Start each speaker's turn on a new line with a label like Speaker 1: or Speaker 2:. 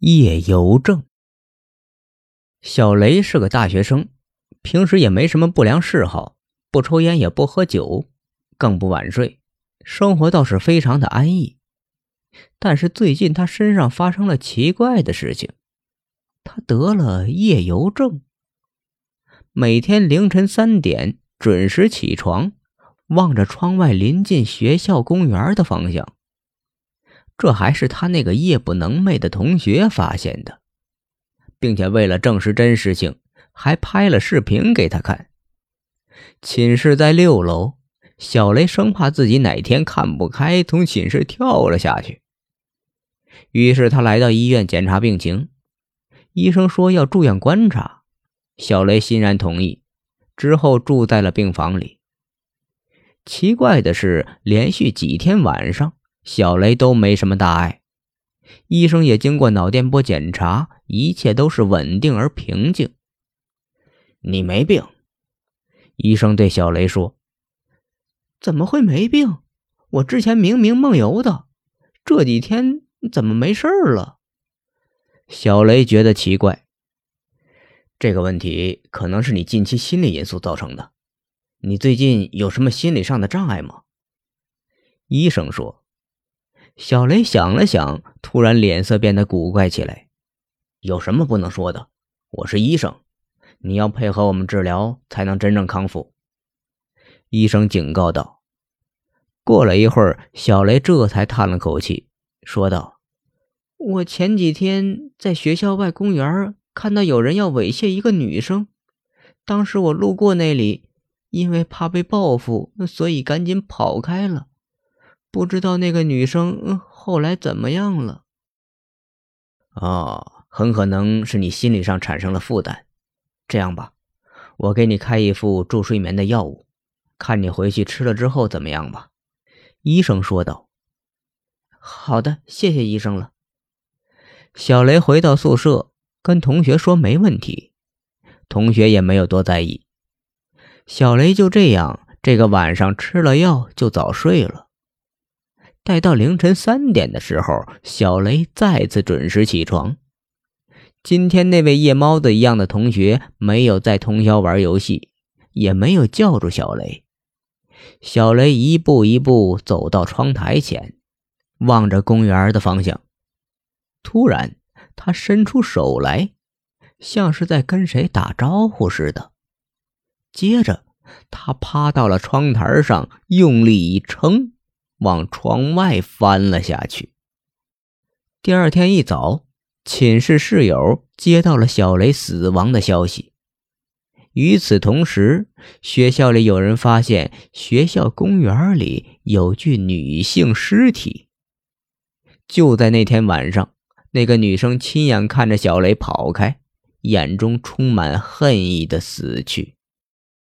Speaker 1: 夜游症。小雷是个大学生，平时也没什么不良嗜好，不抽烟也不喝酒，更不晚睡，生活倒是非常的安逸。但是最近他身上发生了奇怪的事情，他得了夜游症。每天凌晨三点准时起床，望着窗外临近学校公园的方向。这还是他那个夜不能寐的同学发现的，并且为了证实真实性，还拍了视频给他看。寝室在六楼，小雷生怕自己哪天看不开，从寝室跳了下去。于是他来到医院检查病情，医生说要住院观察，小雷欣然同意。之后住在了病房里。奇怪的是，连续几天晚上。小雷都没什么大碍，医生也经过脑电波检查，一切都是稳定而平静。你没病，医生对小雷说：“
Speaker 2: 怎么会没病？我之前明明梦游的，这几天怎么没事了？”
Speaker 1: 小雷觉得奇怪，这个问题可能是你近期心理因素造成的。你最近有什么心理上的障碍吗？医生说。小雷想了想，突然脸色变得古怪起来。有什么不能说的？我是医生，你要配合我们治疗，才能真正康复。医生警告道。过了一会儿，小雷这才叹了口气，说道：“
Speaker 2: 我前几天在学校外公园看到有人要猥亵一个女生，当时我路过那里，因为怕被报复，所以赶紧跑开了。”不知道那个女生后来怎么样了？
Speaker 1: 哦，很可能是你心理上产生了负担。这样吧，我给你开一副助睡眠的药物，看你回去吃了之后怎么样吧。”医生说道。
Speaker 2: “好的，谢谢医生了。”
Speaker 1: 小雷回到宿舍，跟同学说没问题，同学也没有多在意。小雷就这样，这个晚上吃了药就早睡了。待到凌晨三点的时候，小雷再次准时起床。今天那位夜猫子一样的同学没有在通宵玩游戏，也没有叫住小雷。小雷一步一步走到窗台前，望着公园的方向。突然，他伸出手来，像是在跟谁打招呼似的。接着，他趴到了窗台上，用力一撑。往窗外翻了下去。第二天一早，寝室室友接到了小雷死亡的消息。与此同时，学校里有人发现学校公园里有具女性尸体。就在那天晚上，那个女生亲眼看着小雷跑开，眼中充满恨意的死去。